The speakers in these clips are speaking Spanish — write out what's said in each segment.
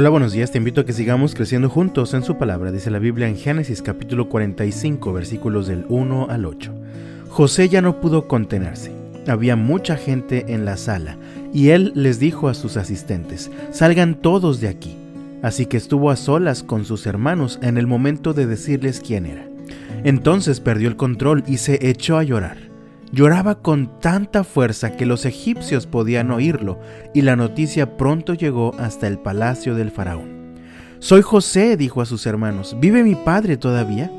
Hola, buenos días, te invito a que sigamos creciendo juntos en su palabra, dice la Biblia en Génesis capítulo 45 versículos del 1 al 8. José ya no pudo contenerse. Había mucha gente en la sala y él les dijo a sus asistentes, salgan todos de aquí. Así que estuvo a solas con sus hermanos en el momento de decirles quién era. Entonces perdió el control y se echó a llorar. Lloraba con tanta fuerza que los egipcios podían oírlo y la noticia pronto llegó hasta el palacio del faraón. Soy José, dijo a sus hermanos, ¿vive mi padre todavía?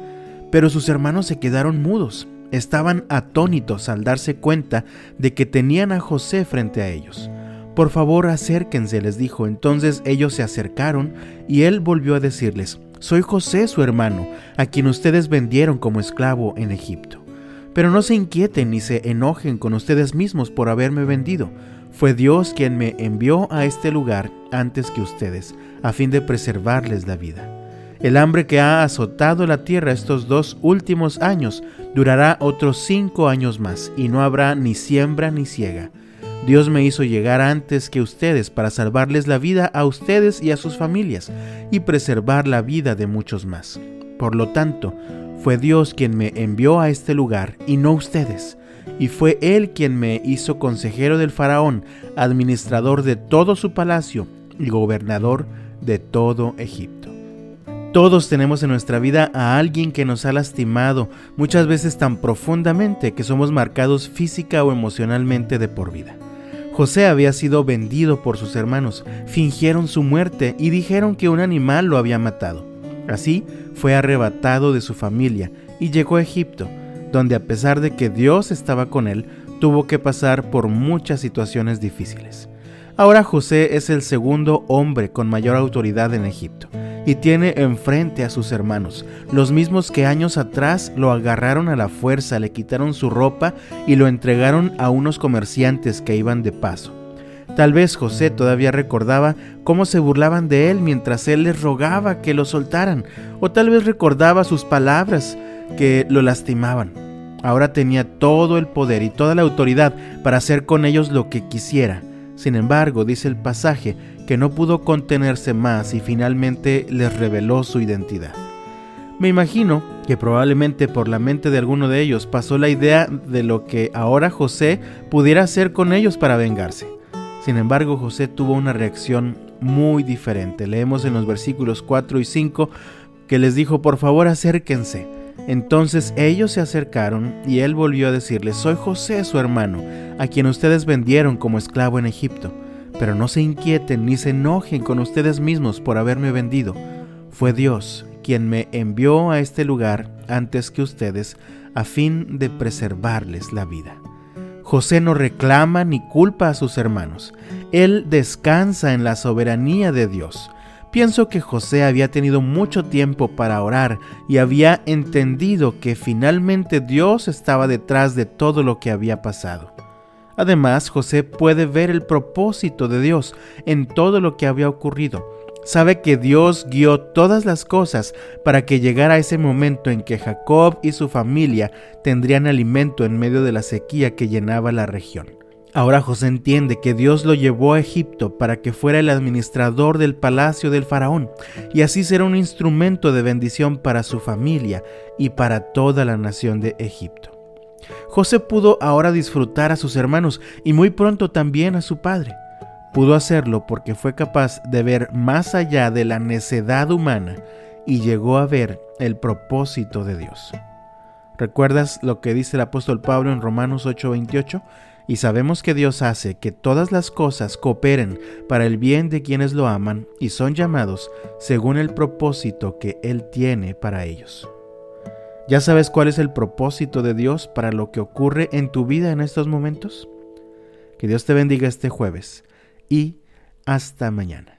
Pero sus hermanos se quedaron mudos. Estaban atónitos al darse cuenta de que tenían a José frente a ellos. Por favor, acérquense, les dijo. Entonces ellos se acercaron y él volvió a decirles, Soy José, su hermano, a quien ustedes vendieron como esclavo en Egipto. Pero no se inquieten ni se enojen con ustedes mismos por haberme vendido. Fue Dios quien me envió a este lugar antes que ustedes, a fin de preservarles la vida. El hambre que ha azotado la tierra estos dos últimos años durará otros cinco años más, y no habrá ni siembra ni ciega. Dios me hizo llegar antes que ustedes para salvarles la vida a ustedes y a sus familias, y preservar la vida de muchos más. Por lo tanto, fue Dios quien me envió a este lugar y no ustedes. Y fue Él quien me hizo consejero del faraón, administrador de todo su palacio y gobernador de todo Egipto. Todos tenemos en nuestra vida a alguien que nos ha lastimado, muchas veces tan profundamente que somos marcados física o emocionalmente de por vida. José había sido vendido por sus hermanos, fingieron su muerte y dijeron que un animal lo había matado. Así fue arrebatado de su familia y llegó a Egipto, donde a pesar de que Dios estaba con él, tuvo que pasar por muchas situaciones difíciles. Ahora José es el segundo hombre con mayor autoridad en Egipto y tiene enfrente a sus hermanos, los mismos que años atrás lo agarraron a la fuerza, le quitaron su ropa y lo entregaron a unos comerciantes que iban de paso. Tal vez José todavía recordaba cómo se burlaban de él mientras él les rogaba que lo soltaran, o tal vez recordaba sus palabras que lo lastimaban. Ahora tenía todo el poder y toda la autoridad para hacer con ellos lo que quisiera. Sin embargo, dice el pasaje, que no pudo contenerse más y finalmente les reveló su identidad. Me imagino que probablemente por la mente de alguno de ellos pasó la idea de lo que ahora José pudiera hacer con ellos para vengarse. Sin embargo, José tuvo una reacción muy diferente. Leemos en los versículos 4 y 5 que les dijo, por favor acérquense. Entonces ellos se acercaron y él volvió a decirles, soy José su hermano, a quien ustedes vendieron como esclavo en Egipto. Pero no se inquieten ni se enojen con ustedes mismos por haberme vendido. Fue Dios quien me envió a este lugar antes que ustedes a fin de preservarles la vida. José no reclama ni culpa a sus hermanos. Él descansa en la soberanía de Dios. Pienso que José había tenido mucho tiempo para orar y había entendido que finalmente Dios estaba detrás de todo lo que había pasado. Además, José puede ver el propósito de Dios en todo lo que había ocurrido sabe que Dios guió todas las cosas para que llegara ese momento en que Jacob y su familia tendrían alimento en medio de la sequía que llenaba la región. Ahora José entiende que Dios lo llevó a Egipto para que fuera el administrador del palacio del faraón y así será un instrumento de bendición para su familia y para toda la nación de Egipto. José pudo ahora disfrutar a sus hermanos y muy pronto también a su padre. Pudo hacerlo porque fue capaz de ver más allá de la necedad humana y llegó a ver el propósito de Dios. ¿Recuerdas lo que dice el apóstol Pablo en Romanos 8:28? Y sabemos que Dios hace que todas las cosas cooperen para el bien de quienes lo aman y son llamados según el propósito que Él tiene para ellos. ¿Ya sabes cuál es el propósito de Dios para lo que ocurre en tu vida en estos momentos? Que Dios te bendiga este jueves y hasta mañana.